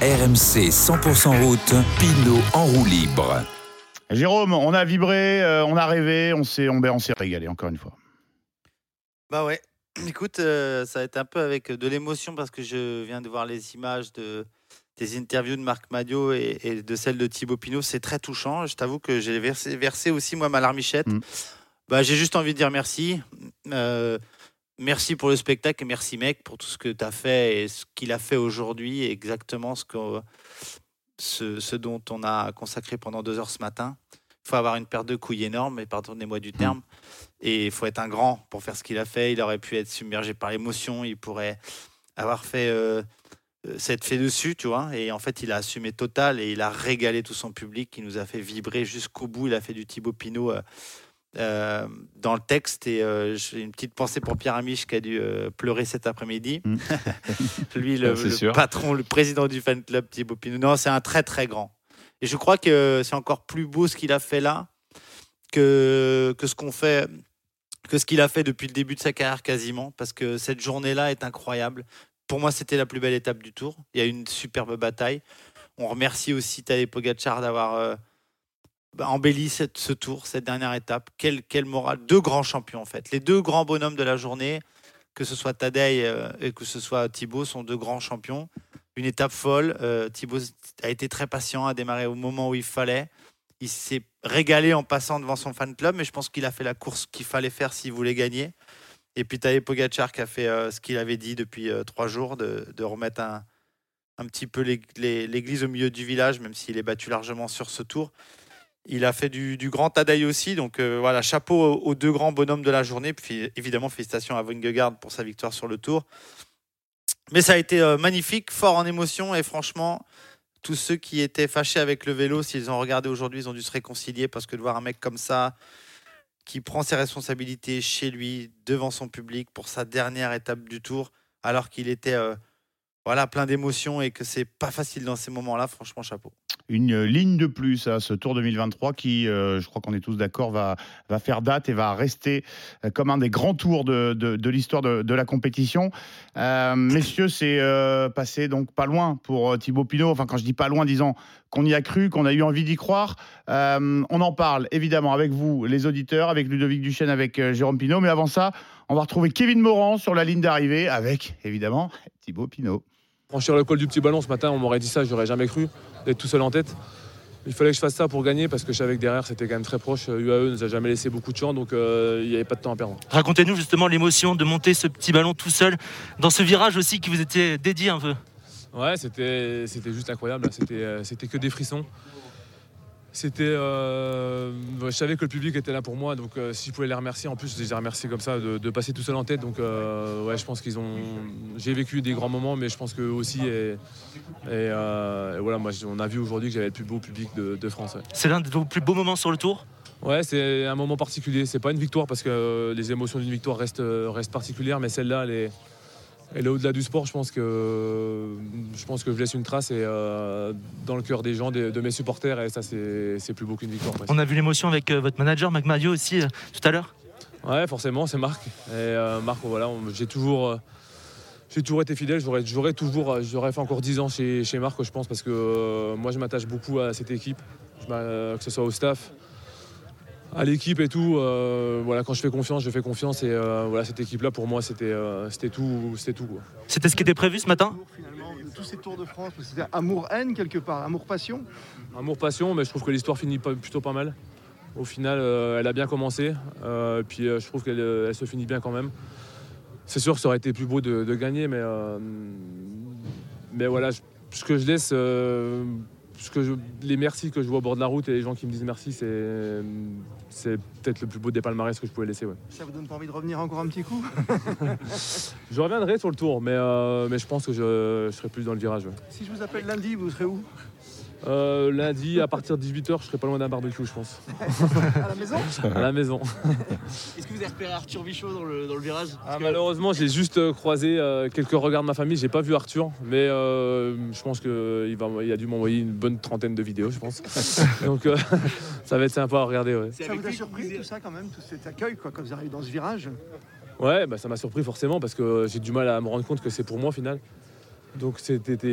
RMC 100% route, Pinot en roue libre. Jérôme, on a vibré, euh, on a rêvé, on s'est, on, ben, on s'est régalé encore une fois. Bah ouais. Écoute, euh, ça va être un peu avec de l'émotion parce que je viens de voir les images de, des interviews de Marc Madio et, et de celles de Thibaut Pinot. C'est très touchant. Je t'avoue que j'ai versé, versé aussi, moi, ma larmichette. Mm. Bah, j'ai juste envie de dire merci. Euh, merci pour le spectacle et merci, mec, pour tout ce que tu as fait et ce qu'il a fait aujourd'hui. Exactement ce, que, ce, dont on a consacré pendant deux heures ce matin. Il faut avoir une paire de couilles énorme, et pardonnez-moi du terme. Et il faut être un grand pour faire ce qu'il a fait. Il aurait pu être submergé par l'émotion. Il pourrait avoir fait euh, euh, s'être fait dessus, tu vois. Et en fait, il a assumé total et il a régalé tout son public. Il nous a fait vibrer jusqu'au bout. Il a fait du Thibaut Pinot euh, euh, dans le texte. Et euh, j'ai une petite pensée pour Pierre Amiche qui a dû euh, pleurer cet après-midi. Mm. Lui, le, patron, le président du fan club Thibaut Pinot. Non, c'est un très très grand. Et je crois que c'est encore plus beau ce qu'il a fait là que, que ce qu'on fait que ce qu'il a fait depuis le début de sa carrière quasiment, parce que cette journée-là est incroyable. Pour moi, c'était la plus belle étape du tour. Il y a eu une superbe bataille. On remercie aussi Tadej Pogacar d'avoir bah, embelli cette- ce tour, cette dernière étape. Quel, quel moral. Deux grands champions, en fait. Les deux grands bonhommes de la journée, que ce soit Tadej euh, et que ce soit Thibaut, sont deux grands champions. Une étape folle. Euh, Thibaut a été très patient, a démarré au moment où il fallait. Il s'est régalé en passant devant son fan club, mais je pense qu'il a fait la course qu'il fallait faire s'il voulait gagner. Et puis Tadej Pogacar qui a fait euh, ce qu'il avait dit depuis euh, trois jours, de, de remettre un, un petit peu l'ég- l'é- l'église au milieu du village, même s'il est battu largement sur ce tour. Il a fait du, grand Tadej aussi, donc euh, voilà, chapeau aux, aux deux grands bonhommes de la journée. Puis évidemment, félicitations à Vingegaard pour sa victoire sur le tour. Mais ça a été euh, magnifique, fort en émotion, et franchement, tous ceux qui étaient fâchés avec le vélo, s'ils ont regardé aujourd'hui, ils ont dû se réconcilier parce que de voir un mec comme ça, qui prend ses responsabilités chez lui, devant son public, pour sa dernière étape du tour, alors qu'il était euh, voilà, plein d'émotions et que c'est pas facile dans ces moments-là, franchement, chapeau. Une ligne de plus à ce Tour 2023 qui, euh, je crois qu'on est tous d'accord, va, faire date et va rester euh, comme un des grands tours de, l'histoire de, la compétition. Euh, messieurs, c'est euh, passé donc pas loin pour euh, Thibaut Pinot. Enfin, quand je dis pas loin, disons qu'on y a cru, qu'on a eu envie d'y croire. Euh, on en parle évidemment avec vous, les auditeurs, avec Ludovic Duchesne, avec euh, Jérôme Pinot. Mais avant ça, on va retrouver Kevin Morand sur la ligne d'arrivée avec évidemment Thibaut Pinot. Franchir le col du petit ballon ce matin, on m'aurait dit ça, j'aurais jamais cru d'être tout seul en tête. Il fallait que je fasse ça pour gagner parce que je savais que derrière c'était quand même très proche. UAE nous a jamais laissé beaucoup de champs donc euh, il n'y avait pas de temps à perdre. Racontez-nous justement l'émotion de monter ce petit ballon tout seul dans ce virage aussi qui vous était dédié un peu. Ouais, c'était c'était juste incroyable. C'était euh, c'était que des frissons. C'était, euh, je savais que le public était là pour moi, donc euh, si je pouvais les remercier, en plus je les ai remerciés comme ça de, de passer tout seul en tête. Donc euh, ouais, je pense qu'ils ont, j'ai vécu des grands moments, mais je pense qu'eux aussi et, et, et voilà, moi on a vu aujourd'hui que j'avais le plus beau public de, de France. ouais. C'est l'un de vos plus beaux moments sur le tour? Ouais, c'est un moment particulier. C'est pas une victoire parce que les émotions d'une victoire restent, restent particulières, mais celle-là, elle est, est au-delà du sport. Je pense que je pense que je laisse une trace et euh, dans le cœur des gens, de, de mes supporters, et ça, c'est plus beau qu'une victoire. presque. On a vu l'émotion avec euh, votre manager, Mac Mario aussi, euh, tout à l'heure. Ouais, forcément, c'est Marc. Et Marc, voilà, j'ai toujours, j'ai toujours été fidèle. J'aurais, toujours, j'aurais fait encore 10 ans chez, chez Marc, je pense, parce que moi, je m'attache beaucoup à cette équipe, que ce soit au staff, à l'équipe et tout. euh, voilà, quand je fais confiance, je fais confiance. Et euh, voilà, cette équipe-là, pour moi, c'était, euh, c'était tout, c'était tout. C'était ce qui était prévu ce matin? Amour, finalement de tous ces Tours de France C'était amour-haine quelque part, amour-passion. Amour, passion, mais je trouve que l'histoire finit pas- plutôt pas mal. Au final, euh, elle a bien commencé. euh, puis euh, je trouve qu'elle euh, elle se finit bien quand même. C'est sûr que ça aurait été plus beau de, de gagner, mais, euh, mais voilà, je- ce que je laisse, euh, ce que je- les merci que je vois au bord de la route et les gens qui me disent merci, c'est, c'est peut-être le plus beau des palmarès que je pouvais laisser. ouais. Ça vous donne pas envie de revenir encore un petit coup? Je reviendrai sur le tour, mais, euh, mais je pense que je, je serai plus dans le virage. ouais. Si je vous appelle lundi, vous serez où? Euh, lundi, à partir de 18h, je serai pas loin d'un barbecue, je pense. À la maison À la maison. Est-ce que vous avez repéré Arthur Bichot dans le, dans le virage? Ah, malheureusement, j'ai juste euh, croisé euh, quelques regards de ma famille. J'ai pas vu Arthur, mais euh, je pense qu'il va, il a dû m'envoyer une bonne trentaine de vidéos, je pense. Donc euh, ça va être sympa à regarder. Ouais, C'est Ça vous a surpris tout ça quand même, tout cet accueil quoi, quand vous arrivez dans ce virage? Ouais bah, ça m'a surpris forcément parce que j'ai du mal à me rendre compte que c'est pour moi au final. Donc c'était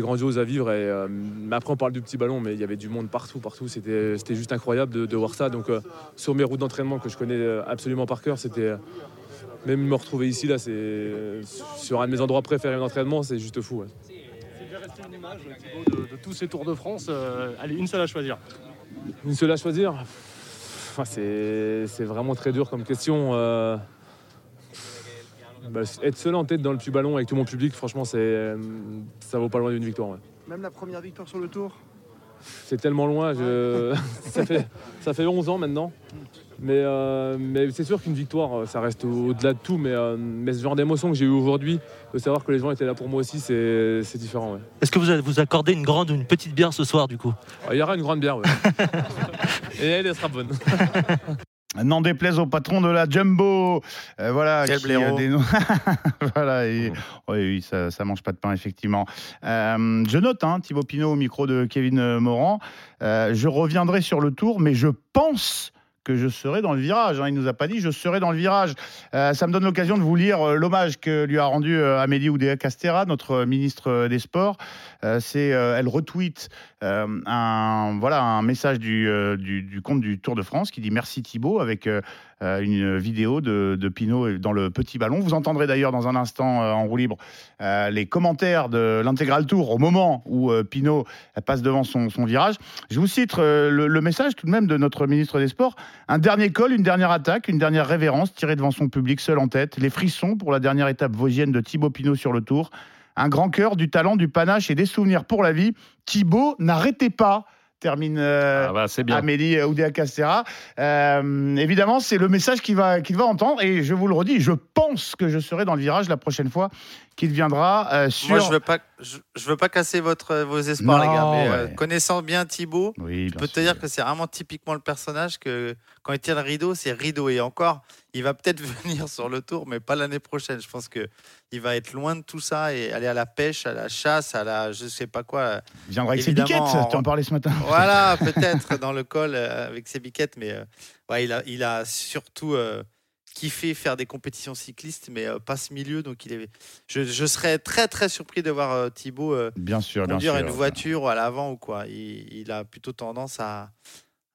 grandiose à vivre. Et, euh, après on parle du petit ballon, mais il y avait du monde partout, partout. C'était juste incroyable de, de voir ça. Donc euh, sur mes routes d'entraînement que je connais euh, absolument par cœur, c'était même me retrouver ici là, c'est sur un de mes endroits préférés d'entraînement, c'est juste fou. ouais. C'est une image, de, de tous ces Tours de France. Euh, allez, une seule à choisir. Une seule à choisir? Enfin, c'est c'est vraiment très dur comme question. Bah, être seul en tête dans le petit ballon avec tout mon public, franchement, c'est euh, ça vaut pas loin d'une victoire. ouais. Même la première victoire sur le tour C'est tellement loin, je- ça, fait, ça fait 11 ans maintenant. Mais, euh, mais c'est sûr qu'une victoire, euh, ça reste au- au-delà de tout. Mais, euh, mais ce genre d'émotion que j'ai eu aujourd'hui, de savoir que les gens étaient là pour moi aussi, c'est c'est différent. ouais. Est-ce que vous vous accordez une grande ou une petite bière ce soir du coup? Ah, Il y aura une grande bière, ouais. Et elle, elle sera bonne. N'en déplaise au patron de la Jumbo, euh, voilà. Qui, euh, dénonce- voilà, et- oui, oui, ça, ça mange pas de pain effectivement. Euh, je note, hein, Thibaut Pinot au micro de Kevin euh, Morand. je reviendrai sur le tour, mais je pense je serai dans le virage. hein. Il nous a pas dit je serai dans le virage. Euh, ça me donne l'occasion de vous lire euh, l'hommage que lui a rendu euh, Amélie Oudéa Castera, notre ministre des Sports. C'est, elle retweet un, voilà, un message du, du, du compte du Tour de France qui dit merci Thibaut avec euh, une vidéo de, de Pinot dans le petit ballon. Vous entendrez d'ailleurs dans un instant euh, en roue libre euh, les commentaires de l'intégral tour au moment où Pinot passe devant son, virage. Je vous cite le, le message tout de même de notre ministre des Sports. Un dernier col, une dernière attaque, une dernière révérence tirée devant son public seul en tête. Les frissons pour la dernière étape vosgienne de Thibaut Pinot sur le tour. Un grand cœur, du talent, du panache et des souvenirs pour la vie. Thibaut, n'arrêtez pas termine euh, Ah bah, c'est bien. Amélie Oudéa Castera. Euh, évidemment, c'est le message qu'il va, qu'il va entendre. Et je vous le redis, je pense que je serai dans le virage la prochaine fois qu'il viendra euh, sur. Moi, je veux pas, je, je veux pas casser votre, vos espoirs, Non, les gars. Mais euh, connaissant bien Thibaut, Oui, je peux te dire que c'est vraiment typiquement le personnage que quand il tire le rideau, c'est rideau. Et encore, il va peut-être venir sur le tour, mais pas l'année prochaine. Je pense que il va être loin de tout ça et aller à la pêche, à la chasse, à la, je sais pas quoi. Il viendra avec ses biquettes. Tu en parlais ce matin. Voilà, peut-être dans le col euh, avec ses biquettes, mais euh, ouais, il a, il a surtout kiffé faire des compétitions cyclistes, mais euh, pas ce milieu. Donc il est, je, je serais très très surpris de voir euh, Thibaut euh, Bien sûr, bien conduire sûr. une voiture à l'avant ou quoi. Il, il a plutôt tendance à,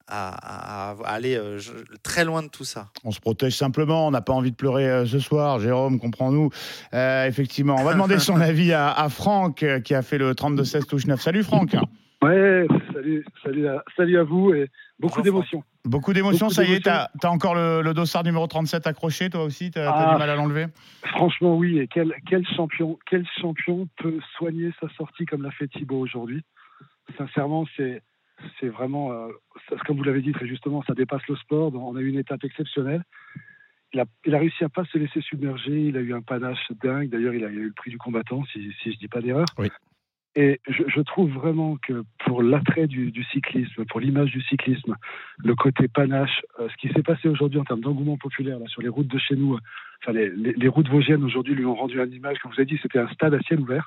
à, à- à aller euh, je- très loin de tout ça. On se protège simplement. On n'a pas envie de pleurer euh, ce soir. Jérôme, comprends-nous. Euh, effectivement, on va demander son avis à, à Franck euh, qui a fait le 32-16 touche 9. Salut Franck. Ouais, salut, salut, à, salut à vous et beaucoup d'émotions. Beaucoup d'émotions. Ça y est, t'as as encore le, le dossard numéro 37 accroché, toi aussi. T'as Ah. du mal à l'enlever? Franchement, oui. Et quel, quel champion, quel champion peut soigner sa sortie comme l'a fait Thibaut aujourd'hui? Sincèrement, c'est c'est vraiment, euh, ça- comme vous l'avez dit très justement, ça dépasse le sport. Donc, On a eu une étape exceptionnelle. Il a, il a réussi à pas se laisser submerger. Il a eu un panache dingue. D'ailleurs, il a, il a eu le prix du combattant, si, si je dis pas d'erreur. Oui. Et je, je trouve vraiment que pour l'attrait du, du cyclisme, pour l'image du cyclisme, le côté panache, euh, ce qui s'est passé aujourd'hui en termes d'engouement populaire là, sur les routes de chez nous, euh, enfin les, les- routes vosgiennes aujourd'hui lui ont rendu une image, comme vous ai dit, c'était un stade à ciel ouvert.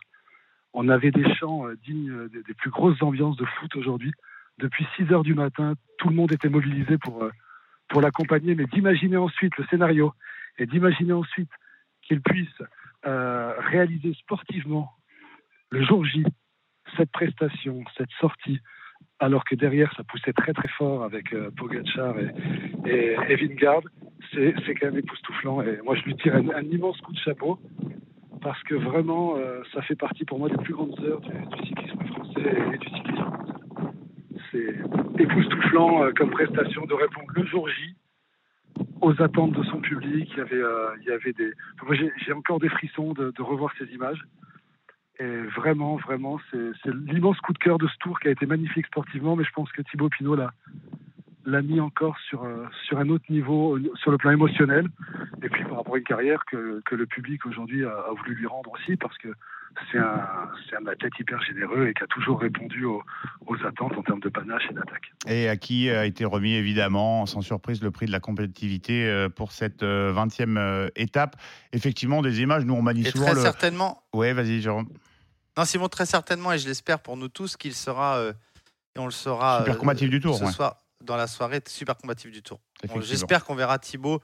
On avait des chants euh, dignes euh, des, plus grosses ambiances de foot aujourd'hui. Depuis 6 heures du matin, tout le monde était mobilisé pour, pour l'accompagner, mais d'imaginer ensuite le scénario et d'imaginer ensuite qu'il puisse réaliser sportivement le jour J cette prestation, cette sortie, alors que derrière ça poussait très très fort avec euh, et, et, c'est quand même époustouflant. Et moi je lui tire un, immense coup de chapeau parce que vraiment euh, ça fait partie pour moi des plus grandes heures du, cyclisme français et du cyclisme. C'est époustouflant euh, comme prestation de répondre le jour J aux attentes de son public. Il y avait, euh, il y avait des. moi, j'ai encore des frissons de revoir ces images. Et vraiment, vraiment, c'est l'immense coup de cœur de ce tour qui a été magnifique sportivement, mais je pense que Thibaut Pinot l'a mis encore sur, euh, sur un autre niveau, euh, sur le plan émotionnel, et puis par rapport à une carrière que, que le public aujourd'hui a, a voulu lui rendre aussi, parce que c'est un, un athlète hyper généreux et qui a toujours répondu aux, aux attentes en termes de panache et d'attaque. Et à qui a été remis évidemment, sans surprise, le prix de la compétitivité euh, pour cette euh, 20e euh, étape. Effectivement, des images, nous on manie Et souvent très le. certainement, Ouais, vas-y, Jérôme. Non Simon, très certainement, et je l'espère pour nous tous qu'il sera, euh, et on le saura Super euh, combatif du tour, ce ouais. soir dans la soirée, super combatif du tour. J'espère qu'on verra Thibaut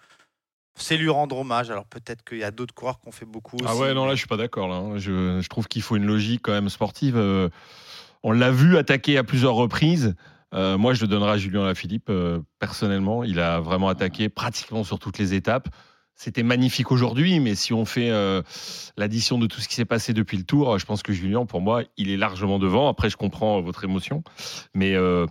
c'est lui rendre hommage. Alors peut-être qu'il y a d'autres coureurs qui ont fait beaucoup. Ah aussi, ouais, non, là, je suis pas d'accord. Là. hein. Je, je trouve qu'il faut une logique quand même sportive. Euh, on l'a vu attaquer à plusieurs reprises. Euh, moi, je le donnerai à Julien Lafilippe, euh, personnellement. Il a vraiment attaqué pratiquement sur toutes les étapes. C'était magnifique aujourd'hui, mais si on fait euh, l'addition de tout ce qui s'est passé depuis le tour, je pense que Julien, pour moi, il est largement devant. Après, je comprends votre émotion, mais, euh,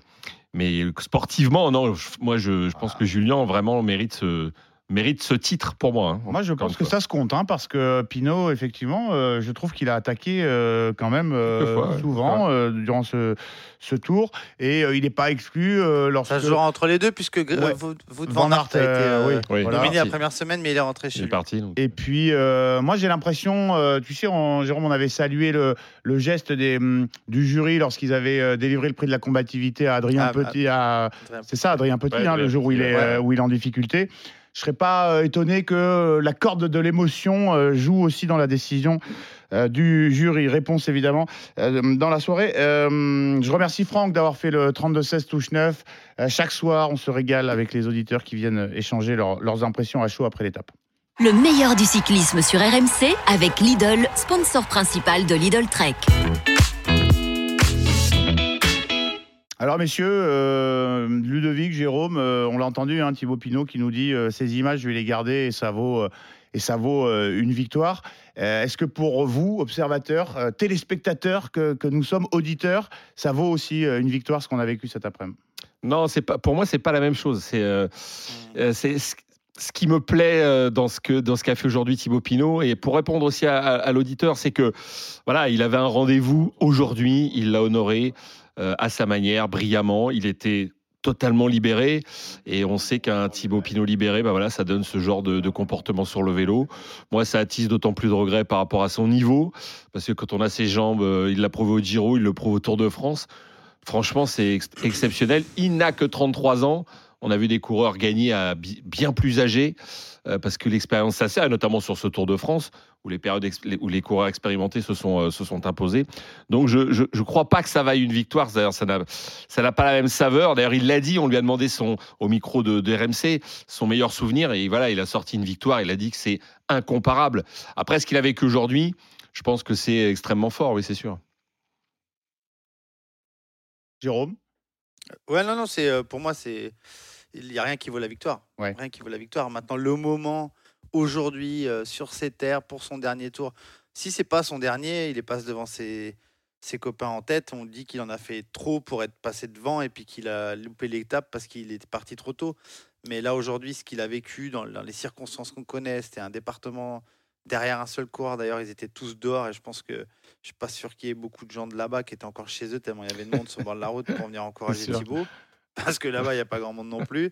mais sportivement, non, moi, je, je pense que Julien vraiment mérite ce, mérite ce titre pour moi. hein. Moi, je pense que fois. ça se compte, hein, parce que Pinot, effectivement, euh, je trouve qu'il a attaqué euh, quand même euh, souvent euh, durant ce, ce tour, et euh, il n'est pas exclu euh, lorsque. Ça se jouera entre les deux, puisque Ouais. Van van Aert a été oui, Oui. voilà. nominé la première semaine, mais il est rentré chez Il est lui. parti. donc. Et puis, euh, moi, j'ai l'impression, euh, tu sais, on- Jérôme, on avait salué le, le geste des, hum, du jury lorsqu'ils avaient délivré le prix de la combativité à Adrien Ah, bah, Petit. à- C'est ça, Adrien Petit, Ouais, hein, le jour où il, est, ouais. euh, où il est en difficulté. Je serais pas euh, étonné que euh, la corde de l'émotion euh, joue aussi dans la décision du jury. Réponse évidemment dans la soirée. Je remercie Franck d'avoir fait le 32-16 touche 9. Euh, chaque soir, on se régale avec les auditeurs qui viennent échanger leurs- leurs impressions à chaud après l'étape. Le meilleur du cyclisme sur RMC avec Lidl, sponsor principal de Lidl Trek. Alors messieurs, euh, Ludovic, Jérôme, euh, on l'a entendu, hein, Thibaut Pinot qui nous dit euh, ces images, je vais les garder et ça vaut, et ça vaut une victoire. Est-ce que pour vous, observateurs, téléspectateurs que, nous sommes, auditeurs, ça vaut aussi une victoire ce qu'on a vécu cet après-midi? Non, c'est pas. Pour moi, c'est pas la même chose. C'est ce qui me plaît dans ce que dans ce qu'a fait aujourd'hui Thibaut Pinot et pour répondre aussi à, à- à l'auditeur, c'est que voilà, il avait un rendez-vous aujourd'hui, il l'a honoré euh, à sa manière, brillamment. Il était totalement libéré et on sait qu'un Thibaut Pinot libéré, bah voilà, ça donne ce genre de, comportement sur le vélo. Moi, ça attise d'autant plus de regrets par rapport à son niveau parce que quand on a ses jambes, euh, il l'a prouvé au Giro, il le prouve au Tour de France. Franchement, c'est ex- exceptionnel. Il n'a que 33 ans. On a vu des coureurs gagner à bi- bien plus âgés euh, parce que l'expérience ça sert, et notamment sur ce Tour de France où les périodes où les coureurs expérimentés se sont euh, se sont imposés. Donc je, je je crois pas que ça vaille une victoire. D'ailleurs, ça n'a ça n'a pas la même saveur. D'ailleurs, il l'a dit. On lui a demandé son au micro de, de RMC son meilleur souvenir et voilà, il a sorti une victoire. Il a dit que c'est incomparable. Après, ce qu'il a vécu aujourd'hui, je pense que c'est extrêmement fort. Oui, c'est sûr. Jérôme? Ouais, non, non, c'est euh, pour moi, c'est il n'y a rien qui vaut la victoire. Ouais. Rien qui vaut la victoire. Maintenant, le moment aujourd'hui euh, sur ces terres pour son dernier tour. Si c'est pas son dernier, il est passe devant ses, ses copains en tête. On dit qu'il en a fait trop pour être passé devant et puis qu'il a loupé l'étape parce qu'il était parti trop tôt. Mais là aujourd'hui, ce qu'il a vécu dans, dans les circonstances qu'on connaît, c'était un département derrière un seul coureur. D'ailleurs, ils étaient tous dehors et je pense que je suis pas sûr qu'il y ait beaucoup de gens de là-bas qui étaient encore chez eux tellement il y avait de monde sur le bord de la route pour venir encourager. Thibaut. Parce que là-bas, il n'y a pas grand monde non plus.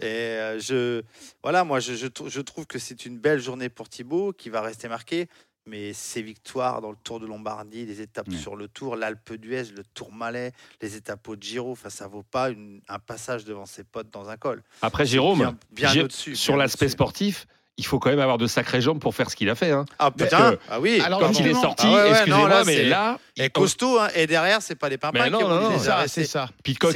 Et euh, je, voilà, moi, je, je, trou- je trouve que c'est une belle journée pour Thibaut qui va rester marqué. Mais ses victoires dans le Tour de Lombardie, les étapes Ouais. sur le Tour, l'Alpe d'Huez, le Tour Malais, les étapes au Giro, enfin, ça vaut pas une- un passage devant ses potes dans un col. Après, Jérôme, bien- bien Jé- au-dessus, sur bien l'aspect sportif, il faut quand même avoir de sacrées jambes pour faire ce qu'il a fait. hein. Ah Parce putain, que ah oui. Alors, Quand il est sorti, Ah ouais, ouais, excusez-moi, là, mais là, Et costaud, hein, et derrière, c'est pas les pimpins non, qui non, roulent, non, C'est ça, c'est c'est-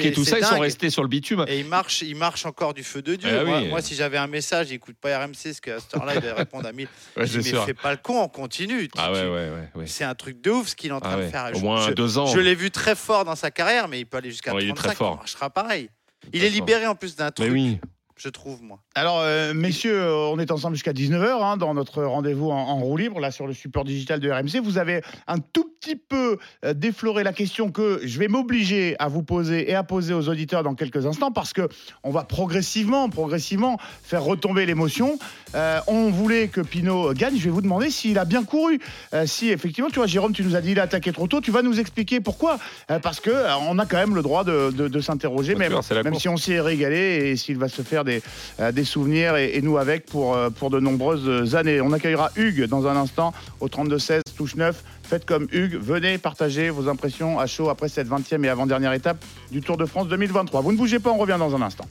et tout ça, ils sont restés sur le bitume. Et il marche, il marche encore du feu de Dieu. Eh moi, oui. moi, si j'avais un message, il écoute pas RMC, parce qu'à cette heure-là, il va répondre à 1000. Ouais, mais fais pas le con, on continue. Ah ouais, tu- ouais, ouais. ouais. C'est un truc de ouf ce qu'il est en train Ah de ouais. faire. Au Je- moins deux ans. je l'ai vu très fort dans sa carrière, mais il peut aller jusqu'à Ouais, il est 35. très fort. Il marchera pareil. Il est libéré en plus d'un Mais truc, oui. Je trouve, moi. Alors, euh, messieurs, euh, on est ensemble jusqu'à 19h hein, dans notre rendez-vous en, en roue libre, là sur le support digital de RMC. Vous avez un tout petit peu euh, défloré la question que je vais m'obliger à vous poser et à poser aux auditeurs dans quelques instants parce que on va progressivement, progressivement faire retomber l'émotion. Euh, on voulait que Pinot gagne. Je vais vous demander s'il a bien couru. Euh, si effectivement, tu vois, Jérôme, tu nous as dit il a attaqué trop tôt. Tu vas nous expliquer pourquoi. Euh, parce que euh, on a quand même le droit de, de- de s'interroger, Bien même, sûr, c'est la même course. si on s'y est régalé et s'il va se faire des, euh, des souvenirs et, et nous avec pour, euh, pour de nombreuses années. On accueillera Hugues dans un instant au 32-16, touche 9. Faites comme Hugues, venez partager vos impressions à chaud après cette 20e et avant-dernière étape du Tour de France 2023. Vous ne bougez pas, on revient dans un instant.